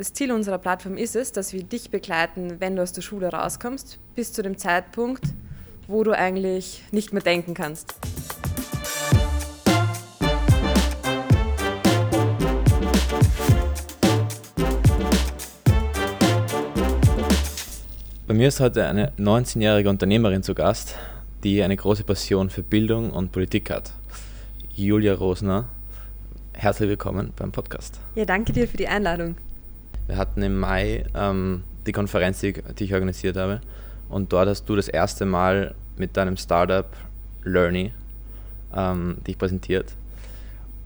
das Ziel unserer Plattform ist es, dass wir dich begleiten, wenn du aus der Schule rauskommst, bis zu dem Zeitpunkt, wo du eigentlich nicht mehr denken kannst. Bei mir ist heute eine 19-jährige Unternehmerin zu Gast, die eine große Passion für Bildung und Politik hat. Julia Rosner, herzlich willkommen beim Podcast. Ja, danke dir für die Einladung. Wir hatten im Mai ähm, die Konferenz, die, die ich organisiert habe. Und dort hast du das erste Mal mit deinem Startup Learny ähm, dich präsentiert.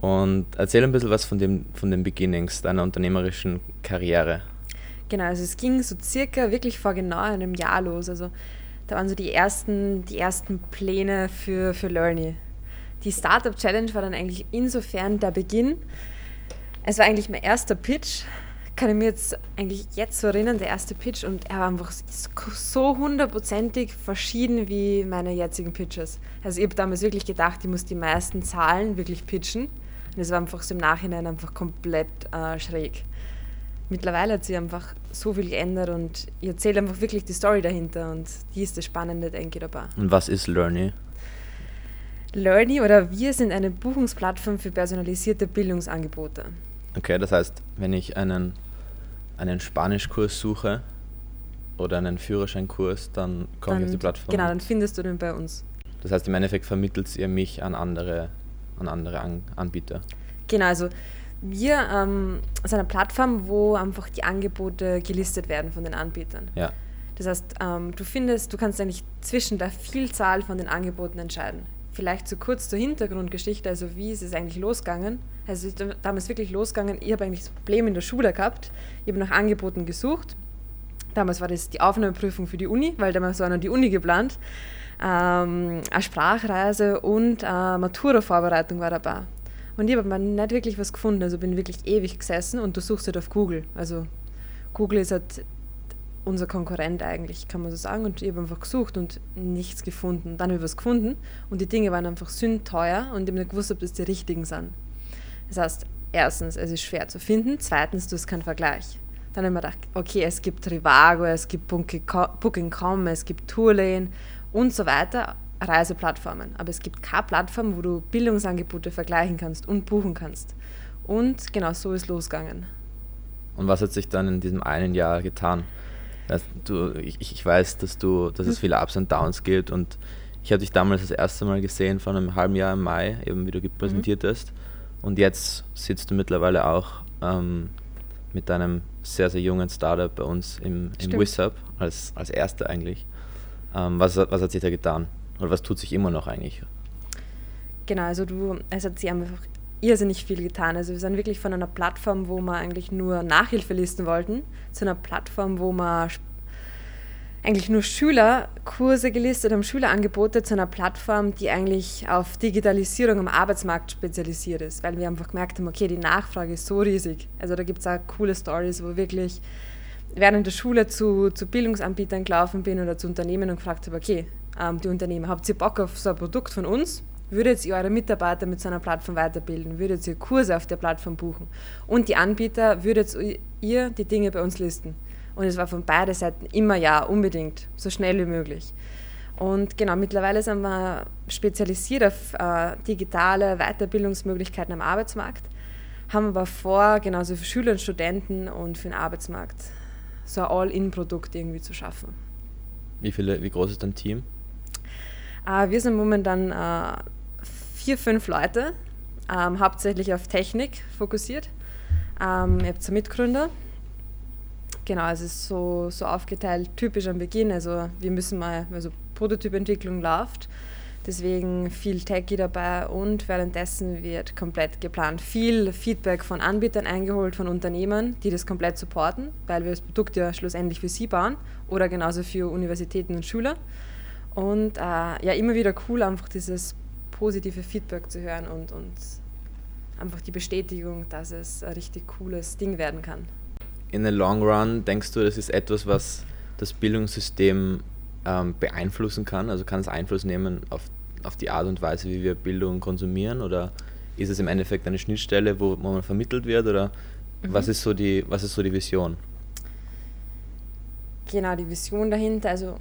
Und erzähl ein bisschen was von, dem, von den Beginnings deiner unternehmerischen Karriere. Genau, also es ging so circa wirklich vor genau einem Jahr los. Also da waren so die ersten, die ersten Pläne für, für Learny. Die Startup Challenge war dann eigentlich insofern der Beginn. Es war eigentlich mein erster Pitch kann ich mir jetzt eigentlich jetzt so erinnern, der erste Pitch und er war einfach so hundertprozentig verschieden wie meine jetzigen Pitches. Also ich habe damals wirklich gedacht, ich muss die meisten Zahlen wirklich pitchen und es war einfach so im Nachhinein einfach komplett äh, schräg. Mittlerweile hat sich einfach so viel geändert und ich erzähle einfach wirklich die Story dahinter und die ist das Spannende, denke ich, dabei. Und was ist Learny? Learny oder wir sind eine Buchungsplattform für personalisierte Bildungsangebote. Okay, das heißt, wenn ich einen, einen Spanischkurs suche oder einen Führerscheinkurs, dann komme ich auf die Plattform. Genau, dann findest du den bei uns. Das heißt, im Endeffekt vermittelt ihr mich an andere, an andere an Anbieter. Genau, also wir ähm, sind eine Plattform, wo einfach die Angebote gelistet werden von den Anbietern. Ja. Das heißt, ähm, du findest, du kannst eigentlich zwischen der Vielzahl von den Angeboten entscheiden. Vielleicht zu kurz zur Hintergrundgeschichte, also wie ist es eigentlich losgegangen? Also es ist damals wirklich losgegangen, ich habe eigentlich das Problem in der Schule gehabt, ich habe nach Angeboten gesucht. Damals war das die Aufnahmeprüfung für die Uni, weil damals war noch die Uni geplant. Ähm, eine Sprachreise und eine Matura-Vorbereitung war dabei. Und ich habe mir nicht wirklich was gefunden, also bin wirklich ewig gesessen und du suchst halt auf Google. Also Google ist halt unser Konkurrent eigentlich, kann man so sagen. Und ich habe einfach gesucht und nichts gefunden. Dann habe ich was gefunden und die Dinge waren einfach sündteuer und ich habe nicht gewusst, ob das die richtigen sind. Das heißt, erstens, es ist schwer zu finden. Zweitens, du hast keinen Vergleich. Dann habe ich mir gedacht, okay, es gibt Trivago, es gibt Booking.com, es gibt Tourlane und so weiter, Reiseplattformen. Aber es gibt keine Plattform, wo du Bildungsangebote vergleichen kannst und buchen kannst. Und genau so ist losgegangen. Und was hat sich dann in diesem einen Jahr getan? Also du, ich, ich, weiß, dass, du, dass es hm. viele Ups und Downs gibt und ich habe dich damals das erste Mal gesehen, vor einem halben Jahr im Mai, eben wie du präsentiert mhm. hast. Und jetzt sitzt du mittlerweile auch ähm, mit deinem sehr, sehr jungen Startup bei uns im, im WISUP als, als erster eigentlich. Ähm, was, was hat sich da getan? Oder was tut sich immer noch eigentlich? Genau, also du, es hat sich einfach irrsinnig viel getan. Also wir sind wirklich von einer Plattform, wo wir eigentlich nur Nachhilfelisten wollten, zu einer Plattform, wo wir eigentlich nur Schülerkurse gelistet haben, Schülerangebote zu einer Plattform, die eigentlich auf Digitalisierung am Arbeitsmarkt spezialisiert ist, weil wir einfach gemerkt haben, okay, die Nachfrage ist so riesig. Also da gibt es auch coole Stories, wo wirklich während der Schule zu, zu Bildungsanbietern gelaufen bin oder zu Unternehmen und gefragt habe, okay, ähm, die Unternehmen, habt ihr Bock auf so ein Produkt von uns? Würdet ihr eure Mitarbeiter mit so einer Plattform weiterbilden? Würdet ihr Kurse auf der Plattform buchen? Und die Anbieter, würdet ihr die Dinge bei uns listen? Und es war von beiden Seiten immer ja, unbedingt, so schnell wie möglich. Und genau, mittlerweile sind wir spezialisiert auf äh, digitale Weiterbildungsmöglichkeiten am Arbeitsmarkt, haben aber vor, genauso für Schüler und Studenten und für den Arbeitsmarkt, so ein All-In-Produkt irgendwie zu schaffen. Wie, viele, wie groß ist dein Team? Äh, wir sind momentan äh, vier, fünf Leute, ähm, hauptsächlich auf Technik fokussiert. Ähm, ich habe zwei Mitgründer. Genau, es ist so, so aufgeteilt, typisch am Beginn. Also wir müssen mal, also Prototypentwicklung läuft, deswegen viel Techie dabei und währenddessen wird komplett geplant. Viel Feedback von Anbietern eingeholt, von Unternehmen, die das komplett supporten, weil wir das Produkt ja schlussendlich für sie bauen oder genauso für Universitäten und Schüler. Und äh, ja, immer wieder cool, einfach dieses positive Feedback zu hören und, und einfach die Bestätigung, dass es ein richtig cooles Ding werden kann. In the long run denkst du, das ist etwas, was das Bildungssystem ähm, beeinflussen kann? Also kann es Einfluss nehmen auf, auf die Art und Weise, wie wir Bildung konsumieren? Oder ist es im Endeffekt eine Schnittstelle, wo, man vermittelt wird? Oder Mhm. Was, ist so die, was ist so die Vision? Genau, die Vision dahinter. Also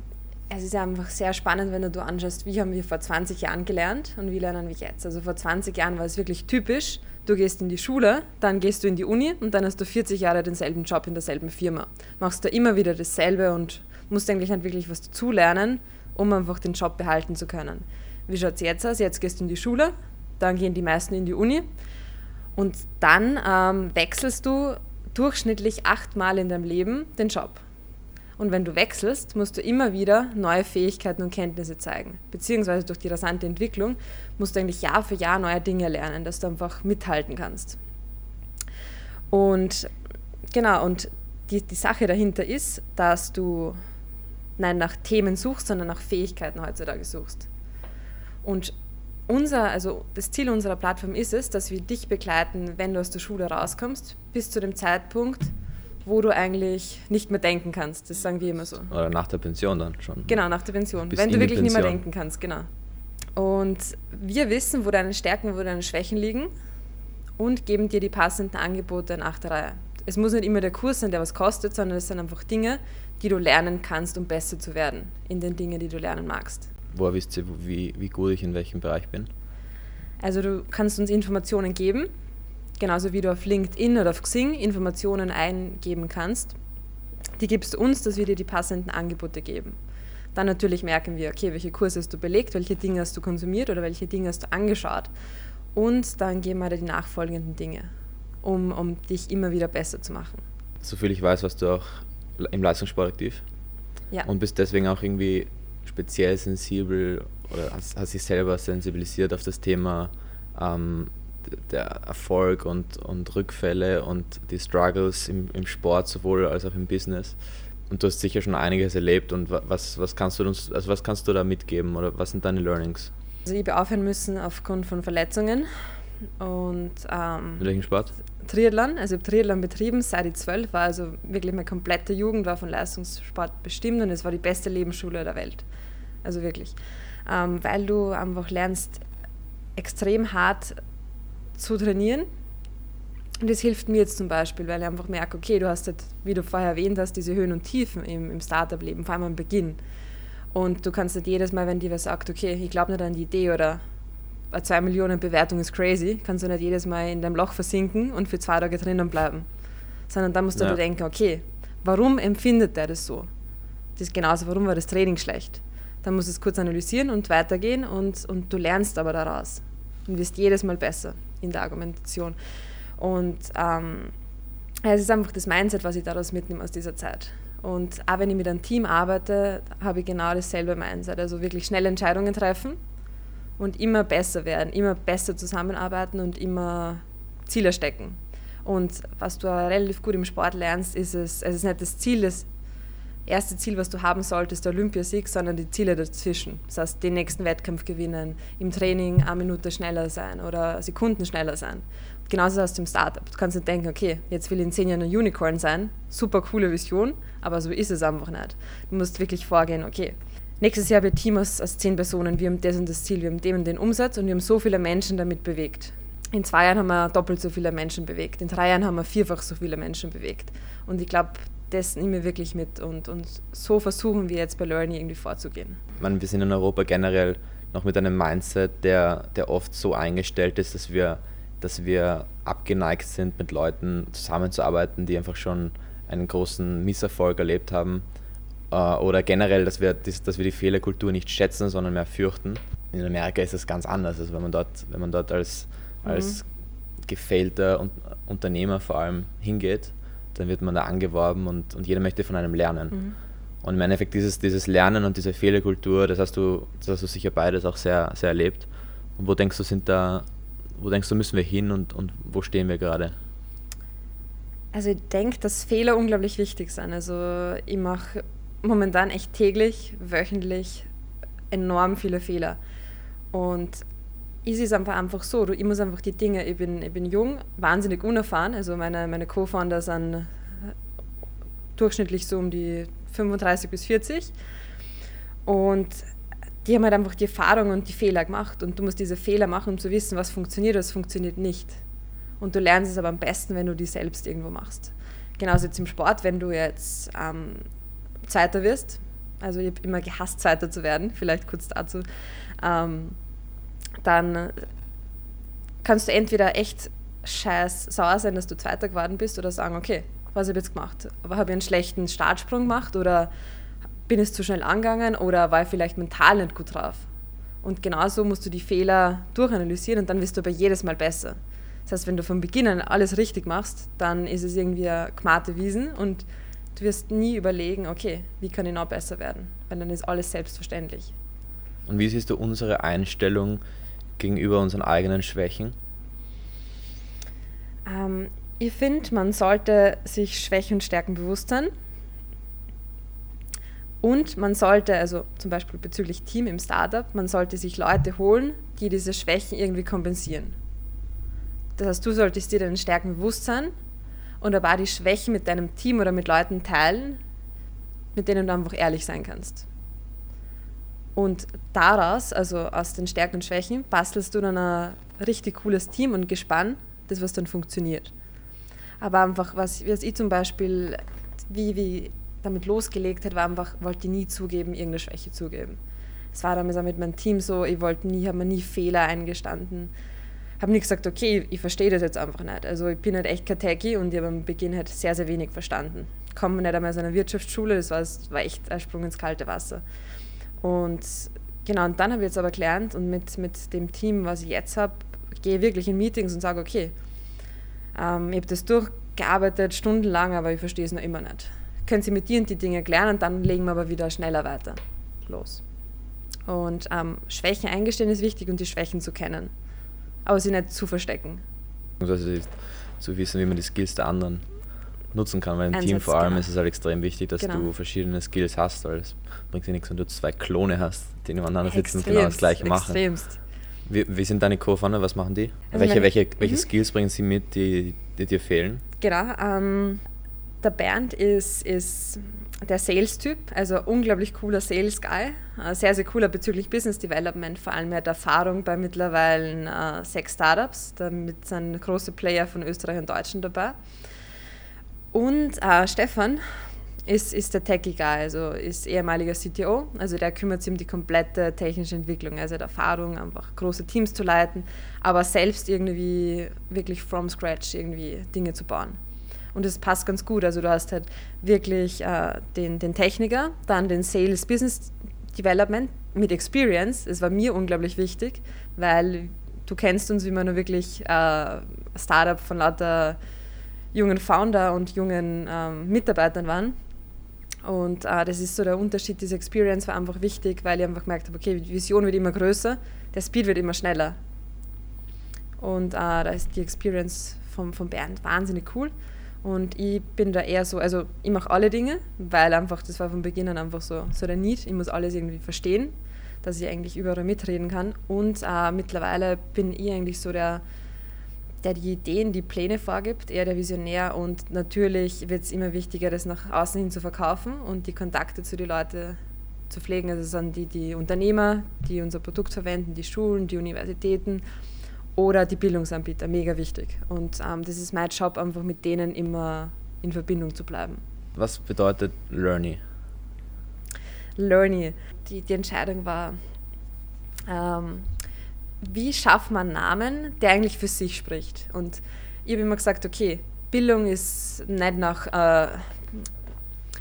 es ist einfach sehr spannend, wenn du anschaust, wie haben wir vor 20 Jahren gelernt und wie lernen wir jetzt. Also vor 20 Jahren war es wirklich typisch, du gehst in die Schule, dann gehst du in die Uni und dann hast du 40 Jahre denselben Job in derselben Firma. Machst da immer wieder dasselbe und musst eigentlich nicht wirklich was dazulernen, um einfach den Job behalten zu können. Wie schaut es jetzt aus? Jetzt gehst du in die Schule, dann gehen die meisten in die Uni und dann ähm, wechselst du durchschnittlich achtmal in deinem Leben den Job. Und wenn du wechselst, musst du immer wieder neue Fähigkeiten und Kenntnisse zeigen. Beziehungsweise durch die rasante Entwicklung musst du eigentlich Jahr für Jahr neue Dinge lernen, dass du einfach mithalten kannst. Und genau, und die, die Sache dahinter ist, dass du nein nach Themen suchst, sondern nach Fähigkeiten heutzutage suchst. Und unser, also das Ziel unserer Plattform ist es, dass wir dich begleiten, wenn du aus der Schule rauskommst, bis zu dem Zeitpunkt, wo du eigentlich nicht mehr denken kannst. Das sagen wir immer so. Oder nach der Pension dann schon. Genau, nach der Pension. Bis wenn du wirklich nicht mehr denken kannst, genau. Und wir wissen, wo deine Stärken, wo deine Schwächen liegen und geben dir die passenden Angebote nach der Reihe. Es muss nicht immer der Kurs sein, der was kostet, sondern es sind einfach Dinge, die du lernen kannst, um besser zu werden in den Dingen, die du lernen magst. Woher wisst ihr, wie, wie gut ich in welchem Bereich bin? Also du kannst uns Informationen geben, genauso wie du auf LinkedIn oder auf Xing Informationen eingeben kannst. Die gibst du uns, dass wir dir die passenden Angebote geben. Dann natürlich merken wir, okay, welche Kurse hast du belegt, welche Dinge hast du konsumiert oder welche Dinge hast du angeschaut. Und dann geben wir dir die nachfolgenden Dinge, um, um dich immer wieder besser zu machen. Soviel ich weiß, warst du auch im Leistungssport aktiv. Ja. Und bist deswegen auch irgendwie speziell sensibel oder hast, hast dich selber sensibilisiert auf das Thema ähm, der Erfolg und, und Rückfälle und die Struggles im, im Sport sowohl als auch im Business. Und du hast sicher schon einiges erlebt und was, was kannst du uns, also was kannst du da mitgeben oder was sind deine Learnings? Also ich habe aufhören müssen aufgrund von Verletzungen und ähm, In welchem Sport? Triathlon, also ich habe Triathlon betrieben, seit ich zwölf war, also wirklich meine komplette Jugend war von Leistungssport bestimmt und es war die beste Lebensschule der Welt. Also wirklich. Ähm, weil du einfach lernst, extrem hart zu trainieren. Und das hilft mir jetzt zum Beispiel, weil ich einfach merke, okay, du hast halt, wie du vorher erwähnt hast, diese Höhen und Tiefen im, im Startup-Leben, vor allem am Beginn. Und du kannst halt jedes Mal, wenn dir was sagt, okay, ich glaube nicht an die Idee oder eine 2 Millionen Bewertung ist crazy, kannst du nicht jedes Mal in deinem Loch versinken und für zwei Tage drinnen bleiben. Sondern dann musst du ja. denken, okay, warum empfindet der das so? Das ist genauso, warum war das Training schlecht? Dann musst du es kurz analysieren und weitergehen und, und du lernst aber daraus und wirst jedes Mal besser in der Argumentation. Und ähm, es ist einfach das Mindset, was ich daraus mitnehme aus dieser Zeit. Und auch wenn ich mit einem Team arbeite, habe ich genau dasselbe Mindset. Also wirklich schnell Entscheidungen treffen und immer besser werden, immer besser zusammenarbeiten und immer Ziele stecken. Und was du relativ gut im Sport lernst, ist es, es ist nicht das Ziel, das erste Ziel, was du haben solltest, der Olympiasieg, sondern die Ziele dazwischen. Das heißt, den nächsten Wettkampf gewinnen, im Training eine Minute schneller sein oder Sekunden schneller sein. genauso hast du im Startup. Du kannst nicht denken, okay, jetzt will ich in zehn Jahren ein Unicorn sein, super coole Vision, aber so ist es einfach nicht. Du musst wirklich vorgehen, okay, nächstes Jahr wird Team aus, aus zehn Personen, wir haben das und das Ziel, wir haben dem und den Umsatz und wir haben so viele Menschen damit bewegt. In zwei Jahren haben wir doppelt so viele Menschen bewegt. In drei Jahren haben wir vierfach so viele Menschen bewegt. Und ich glaube, das nehmen wir wirklich mit und, und so versuchen wir jetzt bei Learning irgendwie vorzugehen. Ich meine, wir sind in Europa generell noch mit einem Mindset, der, der oft so eingestellt ist, dass wir, dass wir abgeneigt sind, mit Leuten zusammenzuarbeiten, die einfach schon einen großen Misserfolg erlebt haben. Äh, oder generell, dass wir, dass wir die Fehlerkultur nicht schätzen, sondern mehr fürchten. In Amerika ist es ganz anders. Also wenn man dort, wenn man dort als, mhm. als gefällter Unternehmer vor allem hingeht, dann wird man da angeworben und, und jeder möchte von einem lernen. Mhm. Und im Endeffekt dieses, dieses Lernen und diese Fehlerkultur, das hast du, das hast du sicher beides auch sehr, sehr erlebt. Und wo denkst du, sind da, wo denkst du, müssen wir hin und, und wo stehen wir gerade? Also ich denke, dass Fehler unglaublich wichtig sind. Also ich mache momentan echt täglich, wöchentlich enorm viele Fehler. Und ist es einfach, einfach so, ich muss einfach die Dinge, ich bin, ich bin jung, wahnsinnig unerfahren, also meine, meine Co-Founder sind durchschnittlich so um die 35 bis 40 und die haben halt einfach die Erfahrung und die Fehler gemacht. Und du musst diese Fehler machen, um zu wissen, was funktioniert, was funktioniert nicht. Und du lernst es aber am besten, wenn du die selbst irgendwo machst. Genauso jetzt im Sport, wenn du jetzt ähm, Zweiter wirst, also ich habe immer gehasst, Zweiter zu werden, vielleicht kurz dazu, ähm, dann kannst du entweder echt scheiß sauer sein, dass du Zweiter geworden bist oder sagen, okay, was habe ich jetzt gemacht? Aber habe ich einen schlechten Startsprung gemacht oder bin ich zu schnell angegangen oder war ich vielleicht mental nicht gut drauf? Und genauso musst du die Fehler durchanalysieren und dann wirst du aber jedes Mal besser. Das heißt, wenn du von Beginn an alles richtig machst, dann ist es irgendwie eine gemarte Wiesen und du wirst nie überlegen, okay, wie kann ich noch besser werden? Weil dann ist alles selbstverständlich. Und wie siehst du unsere Einstellung gegenüber unseren eigenen Schwächen? Ähm, ich finde, man sollte sich Schwächen und Stärken bewusst sein. Und man sollte, also zum Beispiel bezüglich Team im Startup, man sollte sich Leute holen, die diese Schwächen irgendwie kompensieren. Das heißt, du solltest dir deinen Stärken bewusst sein und aber auch die Schwächen mit deinem Team oder mit Leuten teilen, mit denen du einfach ehrlich sein kannst. Und daraus, also aus den Stärken und Schwächen, bastelst du dann ein richtig cooles Team und Gespann, das was dann funktioniert. Aber einfach, was, was ich zum Beispiel, wie, wie damit losgelegt hat, war einfach, wollte nie zugeben, irgendeine Schwäche zugeben. Es war damals auch mit meinem Team so, ich wollte nie, habe mir nie Fehler eingestanden. Habe nie gesagt, okay, ich verstehe das jetzt einfach nicht. Also ich bin halt echt kein Techie und ich habe am Beginn halt sehr, sehr wenig verstanden. Ich komme nicht einmal aus einer Wirtschaftsschule, das war, das war echt ein Sprung ins kalte Wasser. Und genau, und dann habe ich jetzt aber gelernt und mit, mit dem Team, was ich jetzt habe, gehe ich wirklich in Meetings und sage, okay, ähm, ich habe das durchgearbeitet, stundenlang, aber ich verstehe es noch immer nicht. Können Sie mit dir und die Dinge klären und dann legen wir aber wieder schneller weiter los. Und ähm, Schwächen eingestehen ist wichtig und die Schwächen zu kennen, aber sie nicht zu verstecken. Also zu wissen, wie man die Skills der anderen nutzen kann, weil im Einsatz, Team vor allem genau. ist es halt extrem wichtig, dass genau. du verschiedene Skills hast, weil es bringt dir nichts, wenn du zwei Klone hast, die nebeneinander sitzen und genau das gleiche machen. Extremst. Wie, wie sind deine Co-Founder, was machen die? Also welche welche, welche mhm. Skills bringen sie mit, die, die dir fehlen? Genau, ähm, der Bernd ist, ist der Sales-Typ, also unglaublich cooler Sales-Guy, äh, sehr, sehr cooler bezüglich Business Development, vor allem er hat Erfahrung bei mittlerweile äh, sechs Startups, damit sind große Player von Österreich und Deutschland dabei. Und äh, Stefan ist, ist der Techie Guy, also ist ehemaliger CTO, also der kümmert sich um die komplette technische Entwicklung, also Erfahrung, einfach große Teams zu leiten, aber selbst irgendwie wirklich from scratch irgendwie Dinge zu bauen. Und es passt ganz gut, also du hast halt wirklich äh, den, den Techniker, dann den Sales Business Development mit Experience, das war mir unglaublich wichtig, weil du kennst uns, wie man wirklich äh, Startup von lauter jungen Founder und jungen ähm, Mitarbeitern waren. Und äh, das ist so der Unterschied, diese Experience war einfach wichtig, weil ich einfach gemerkt habe, okay, die Vision wird immer größer, der Speed wird immer schneller. Und äh, da ist die Experience vom, vom Bernd wahnsinnig cool. Und ich bin da eher so, also ich mache alle Dinge, weil einfach, das war von Beginn an einfach so, so der Need, ich muss alles irgendwie verstehen, dass ich eigentlich überall mitreden kann. Und äh, mittlerweile bin ich eigentlich so der, der die Ideen, die Pläne vorgibt, eher der Visionär und natürlich wird es immer wichtiger, das nach außen hin zu verkaufen und die Kontakte zu den Leuten zu pflegen. Also sind die, die Unternehmer, die unser Produkt verwenden, die Schulen, die Universitäten oder die Bildungsanbieter, mega wichtig. Und ähm, das ist mein Job, einfach mit denen immer in Verbindung zu bleiben. Was bedeutet Learny? Learny, die, die Entscheidung war, ähm, wie schafft man einen Namen, der eigentlich für sich spricht? Und ich habe immer gesagt, okay, Bildung ist nicht nach äh,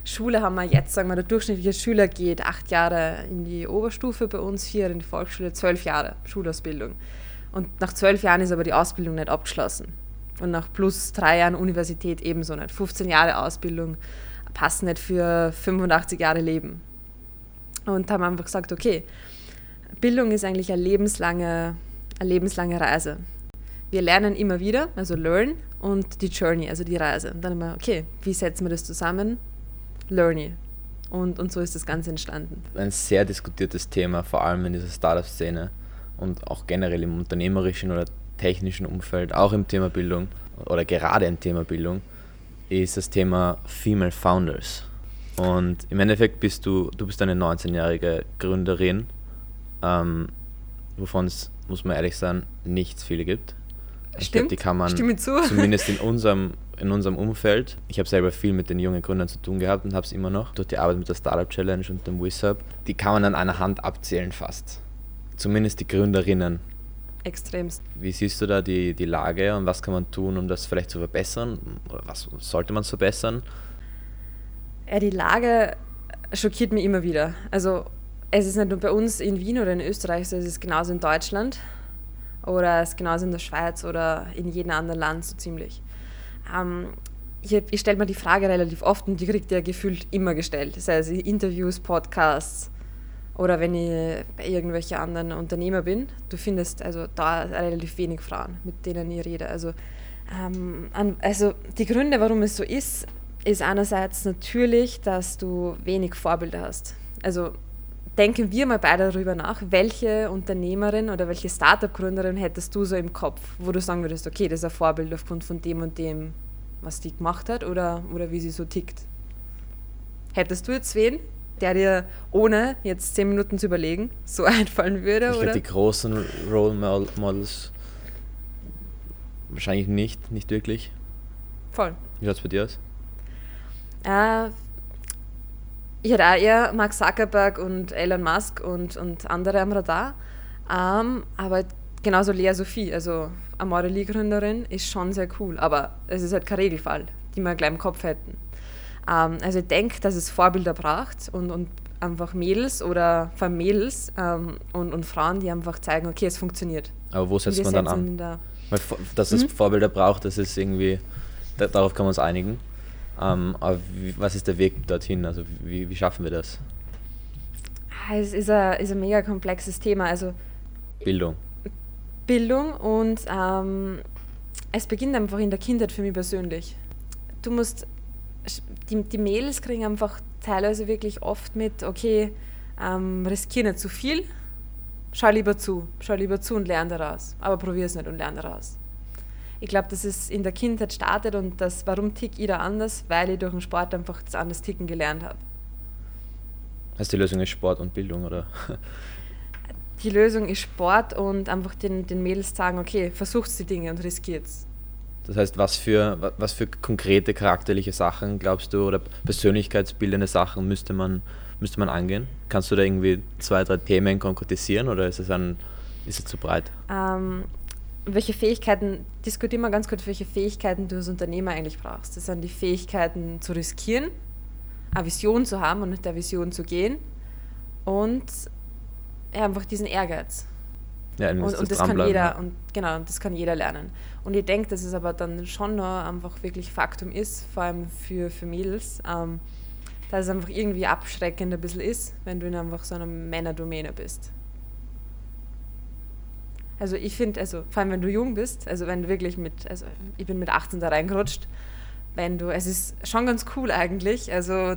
Schule haben wir jetzt, sagen wir, der durchschnittliche Schüler geht acht Jahre in die Oberstufe bei uns, vier in die Volksschule, zwölf Jahre Schulausbildung. Und nach zwölf Jahren ist aber die Ausbildung nicht abgeschlossen. Und nach plus drei Jahren Universität ebenso nicht. 15 Jahre Ausbildung passen nicht für 85 Jahre Leben. Und haben einfach gesagt, okay, Bildung ist eigentlich eine lebenslange, eine lebenslange Reise. Wir lernen immer wieder, also learn und die Journey, also die Reise. Und dann immer, okay, wie setzen wir das zusammen? Learning. Und, und so ist das Ganze entstanden. Ein sehr diskutiertes Thema, vor allem in dieser Startup-Szene und auch generell im unternehmerischen oder technischen Umfeld, auch im Thema Bildung oder gerade im Thema Bildung, ist das Thema Female Founders. Und im Endeffekt bist du, du bist eine 19-jährige Gründerin ähm, wovon es, muss man ehrlich sagen, nichts viele gibt. Ich glaube, die kann man zumindest in unserem, in unserem Umfeld. Ich habe selber viel mit den jungen Gründern zu tun gehabt und habe es immer noch durch die Arbeit mit der Startup Challenge und dem WISUP. Die kann man an einer Hand abzählen fast. Zumindest die Gründerinnen. Extremst. Wie siehst du da die, die Lage und was kann man tun, um das vielleicht zu verbessern? Oder was sollte man verbessern? Ja, die Lage schockiert mich immer wieder. Also es ist nicht nur bei uns in Wien oder in Österreich so, es ist genauso in Deutschland oder es ist genauso in der Schweiz oder in jedem anderen Land so ziemlich. Ähm, ich, ich stelle mir die Frage relativ oft und die kriegt ihr gefühlt immer gestellt. Das heißt, Interviews, Podcasts oder wenn ich bei irgendwelchen anderen Unternehmer bin. Du findest also da relativ wenig Frauen, mit denen ich rede. Also, ähm, also die Gründe, warum es so ist, ist einerseits natürlich, dass du wenig Vorbilder hast. Also denken wir mal beide darüber nach, welche Unternehmerin oder welche Startup-Gründerin hättest du so im Kopf, wo du sagen würdest, okay, das ist ein Vorbild aufgrund von dem und dem, was die gemacht hat oder, oder wie sie so tickt. Hättest du jetzt wen, der dir ohne jetzt zehn Minuten zu überlegen so einfallen würde? Ich glaube, die großen Role Models wahrscheinlich nicht, nicht wirklich. Voll. Wie schaut es bei dir aus? Äh, ich hätte auch eher Mark Zuckerberg und Elon Musk und, und andere am Radar. Ähm, aber genauso Lea Sophie, also Amorelie-Gründerin, ist schon sehr cool. Aber es ist halt kein Regelfall, die wir gleich im Kopf hätten. Ähm, also ich denke, dass es Vorbilder braucht und, und einfach Mädels oder vor allem Mädels ähm, und, und Frauen, die einfach zeigen, okay, es funktioniert. Aber wo setzt man dann an? Weil, dass es mhm. Vorbilder braucht, das ist irgendwie, darauf kann man uns einigen. Ähm, aber wie, was ist der Weg dorthin? Also wie, wie schaffen wir das? Ah, es ist ein, ist ein mega komplexes Thema. Also Bildung. Bildung und ähm, es beginnt einfach in der Kindheit für mich persönlich. Du musst, die, die Mädels kriegen einfach teilweise wirklich oft mit, okay, ähm, riskier nicht zu viel, schau lieber zu, schau lieber zu und lerne daraus. Aber probier es nicht und lerne daraus ich glaube, dass es in der Kindheit startet und das, warum tick ich da anders? Weil ich durch den Sport einfach das anders ticken gelernt habe. Heißt die Lösung ist Sport und Bildung, oder? Die Lösung ist Sport und einfach den, den Mädels sagen, okay, versucht die Dinge und riskiert's. Das heißt, was für, was für konkrete charakterliche Sachen glaubst du oder persönlichkeitsbildende Sachen müsste man, müsste man angehen? Kannst du da irgendwie zwei, drei Themen konkretisieren oder ist es, ein, ist es zu breit? Ähm, welche Fähigkeiten, diskutieren wir ganz kurz, welche Fähigkeiten du als Unternehmer eigentlich brauchst. Das sind die Fähigkeiten zu riskieren, eine Vision zu haben und mit der Vision zu gehen und ja, einfach diesen Ehrgeiz. Ja, und, und das kann jeder, und genau, das kann jeder lernen. Und ich denke, dass es aber dann schon noch einfach wirklich Faktum ist, vor allem für, für Mädels, ähm, dass es einfach irgendwie abschreckend ein bisschen ist, wenn du in einfach so einer Männerdomäne bist. Also ich finde, also vor allem wenn du jung bist, also wenn du wirklich mit, also ich bin mit 18 da reingerutscht, wenn du, es ist schon ganz cool eigentlich, also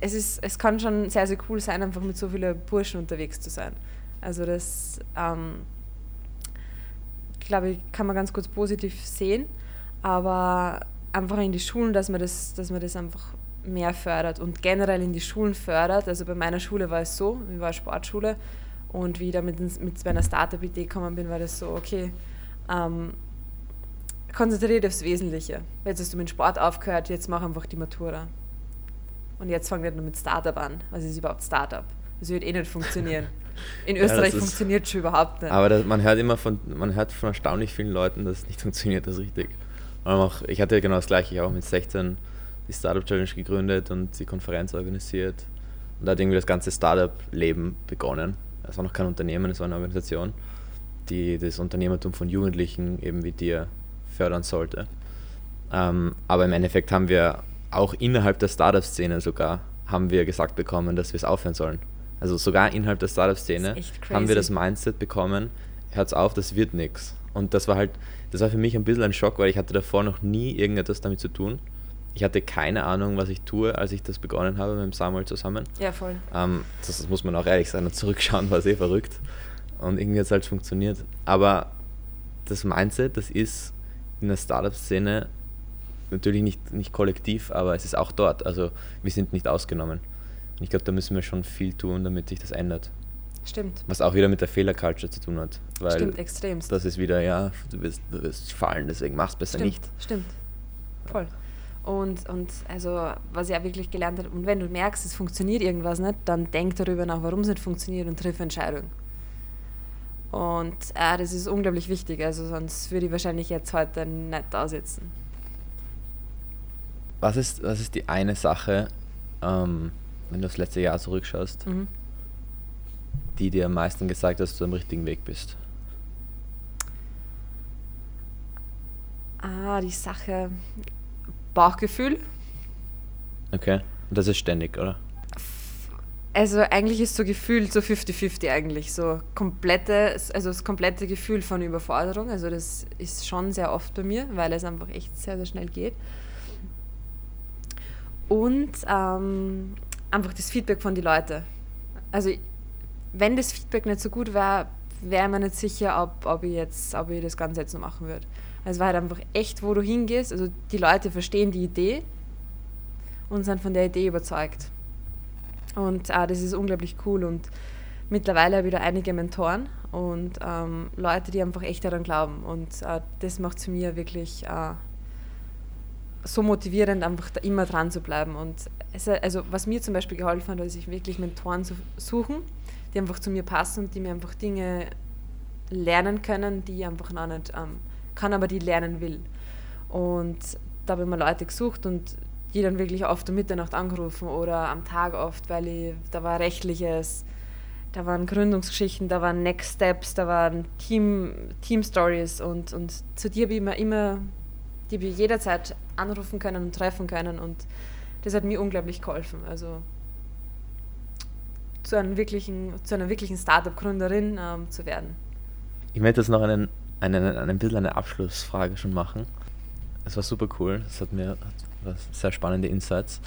es ist, es kann schon sehr, sehr cool sein, einfach mit so vielen Burschen unterwegs zu sein. Also das, ähm, glaube ich, kann man ganz kurz positiv sehen, aber einfach in die Schulen, dass man das, dass man das einfach mehr fördert und generell in die Schulen fördert. Also bei meiner Schule war es so, ich war Sportschule, und wie ich da mit, mit meiner Startup-Idee gekommen bin, war das so, okay, ähm, konzentriere dich aufs Wesentliche. Jetzt hast du mit Sport aufgehört, jetzt mach einfach die Matura. Und jetzt fangen wir nur mit Startup an. Was ist überhaupt Startup? Das wird eh nicht funktionieren. In Österreich ja, funktioniert es schon überhaupt nicht. Aber das, man hört immer von, man hört von erstaunlich vielen Leuten, dass es nicht funktioniert, das ist richtig. Auch, ich hatte genau das gleiche, ich habe auch mit 16 die Startup Challenge gegründet und die Konferenz organisiert. Und da hat irgendwie das ganze Startup-Leben begonnen es war noch kein Unternehmen, es war eine Organisation, die das Unternehmertum von Jugendlichen eben wie dir fördern sollte. Ähm, aber im Endeffekt haben wir auch innerhalb der Startup-Szene sogar haben wir gesagt bekommen, dass wir es aufhören sollen. Also sogar innerhalb der Startup-Szene haben wir das Mindset bekommen, hört's auf, das wird nichts. Und das war halt, das war für mich ein bisschen ein Schock, weil ich hatte davor noch nie irgendetwas damit zu tun ich hatte keine Ahnung, was ich tue, als ich das begonnen habe mit dem Samuel zusammen. Ja, voll. Ähm, das, das, muss man auch ehrlich sein und zurückschauen, war es eh verrückt. Und irgendwie hat es halt funktioniert. Aber das Mindset, das ist in der Startup-Szene natürlich nicht, nicht kollektiv, aber es ist auch dort. Also wir sind nicht ausgenommen. Und ich glaube, da müssen wir schon viel tun, damit sich das ändert. Stimmt. Was auch wieder mit der Fehlerculture zu tun hat. Weil Stimmt, extremst. das ist wieder, ja, du wirst, du wirst fallen, deswegen mach's besser Stimmt, nicht. stimmt. Voll. Und, und also, was ich auch wirklich gelernt habe, und wenn du merkst, es funktioniert irgendwas nicht, dann denk darüber nach, warum es nicht funktioniert und triff Entscheidungen. Und äh, das ist unglaublich wichtig, also sonst würde ich wahrscheinlich jetzt heute nicht da sitzen. Was ist, was ist die eine Sache, ähm, wenn du das letzte Jahr zurückschaust, Mhm. die dir am meisten gesagt hat, dass du am richtigen Weg bist? Ah, die Sache Bauchgefühl. Okay. Und das ist ständig, oder? Also eigentlich ist so gefühlt so 50-50 eigentlich. So komplette, also das komplette Gefühl von Überforderung. Also das ist schon sehr oft bei mir, weil es einfach echt sehr, sehr schnell geht. Und ähm, einfach das Feedback von den Leuten. Also wenn das Feedback nicht so gut wäre, wäre mir nicht sicher, ob, ob, ich jetzt, ob ich das Ganze jetzt noch machen würde. Es war halt einfach echt, wo du hingehst. Also die Leute verstehen die Idee und sind von der Idee überzeugt. Und äh, das ist unglaublich cool. Und mittlerweile habe ich da einige Mentoren und ähm, Leute, die einfach echt daran glauben. Und äh, das macht es mir wirklich äh, so motivierend, einfach immer dran zu bleiben. Und es, also, was mir zum Beispiel geholfen hat, ist, sich wirklich Mentoren zu suchen, die einfach zu mir passen und die mir einfach Dinge lernen können, die ich einfach noch nicht ähm, kann, aber die lernen will. Und da habe ich mir Leute gesucht und die dann wirklich oft um Mitternacht angerufen oder am Tag oft, weil ich, da war rechtliches, da waren Gründungsgeschichten, da waren Next Steps, da waren Team, Team Stories und, und zu dir habe ich immer, die ich jederzeit anrufen können und treffen können und das hat mir unglaublich geholfen. Also zu, einem wirklichen, zu einer wirklichen Startup-Gründerin ähm, zu werden. Ich möchte jetzt noch einen, einen, ein bisschen eine Abschlussfrage schon machen. Es war super cool. Es hat mir hat was sehr spannende Insights.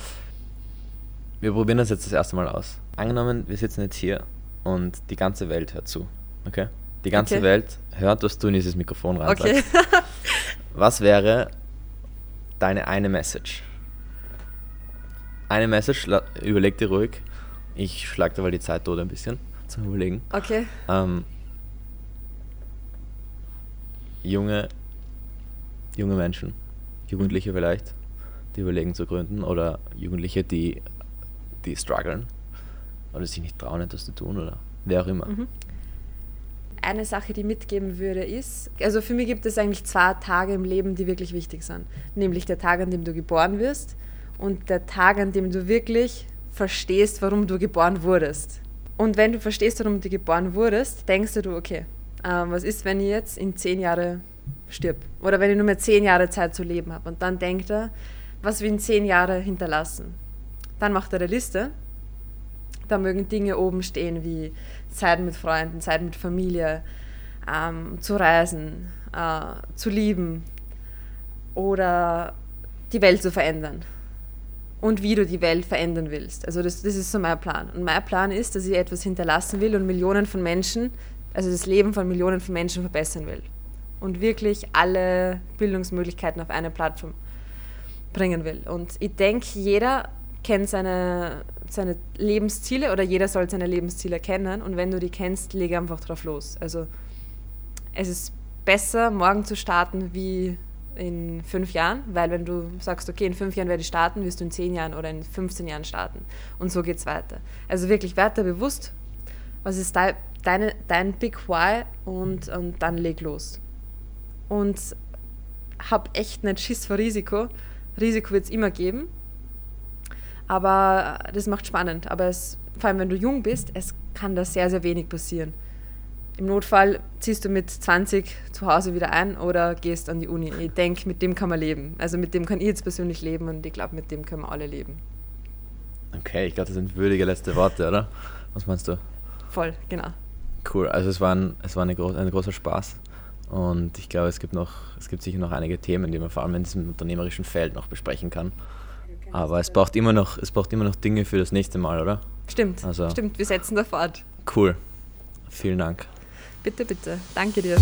Wir probieren das jetzt das erste Mal aus. Angenommen, wir sitzen jetzt hier und die ganze Welt hört zu. Okay? Die ganze Okay. Welt hört, was du in dieses Mikrofon rein Okay. Was wäre deine eine Message? Eine Message, überleg dir ruhig. Ich schlag dir mal die Zeit tot ein bisschen zum Überlegen. okay. Ähm, junge, junge Menschen, Jugendliche vielleicht, die überlegen zu gründen oder Jugendliche, die, die strugglen oder sich nicht trauen, etwas zu tun oder wer auch immer. Mhm. Eine Sache, die ich mitgeben würde, ist, also für mich gibt es eigentlich zwei Tage im Leben, die wirklich wichtig sind. Nämlich der Tag, an dem du geboren wirst und der Tag, an dem du wirklich verstehst, warum du geboren wurdest. Und wenn du verstehst, warum du geboren wurdest, denkst du, okay, ähm, was ist, wenn ich jetzt in zehn Jahre stirb? Oder wenn ich nur mehr zehn Jahre Zeit zu leben habe? Und dann denkt er, was will in zehn Jahre hinterlassen? Dann macht er eine Liste da mögen Dinge oben stehen wie Zeit mit Freunden, Zeit mit Familie, ähm, zu reisen, äh, zu lieben oder die Welt zu verändern. Und wie du die Welt verändern willst. Also das, das ist so mein Plan. Und mein Plan ist, dass ich etwas hinterlassen will und Millionen von Menschen, also das Leben von Millionen von Menschen verbessern will. Und wirklich alle Bildungsmöglichkeiten auf eine Plattform bringen will. Und ich denke, jeder kennt seine, seine Lebensziele oder jeder soll seine Lebensziele kennen und wenn du die kennst, lege einfach drauf los. Also es ist besser, morgen zu starten wie in fünf Jahren, weil wenn du sagst, okay, in fünf Jahren werde ich starten, wirst du in zehn Jahren oder in 15 Jahren starten. Und so geht es weiter. Also wirklich weiter bewusst, was ist dein, deine, dein Big Why und, und dann leg los. Und hab echt nicht Schiss vor Risiko. Risiko wird es immer geben, aber das macht spannend. Aber es, vor allem, wenn du jung bist, es kann da sehr, sehr wenig passieren. Im Notfall ziehst du mit 20 zu Hause wieder ein oder gehst an die Uni. Ich denke, mit dem kann man leben. Also mit dem kann ich jetzt persönlich leben und ich glaube, mit dem können wir alle leben. Okay, ich glaube, das sind würdige letzte Worte, oder? Was meinst du? Voll, genau. Cool, also es war ein, es war eine gro ein großer Spaß und ich glaube, es gibt noch, es gibt sicher noch einige Themen, die man vor allem in diesem unternehmerischen Feld noch besprechen kann. Aber es braucht immer noch, es braucht immer noch Dinge für das nächste Mal, oder? Stimmt, Also- stimmt, wir setzen da fort. Cool. Vielen Dank. Bitte, bitte. Danke dir.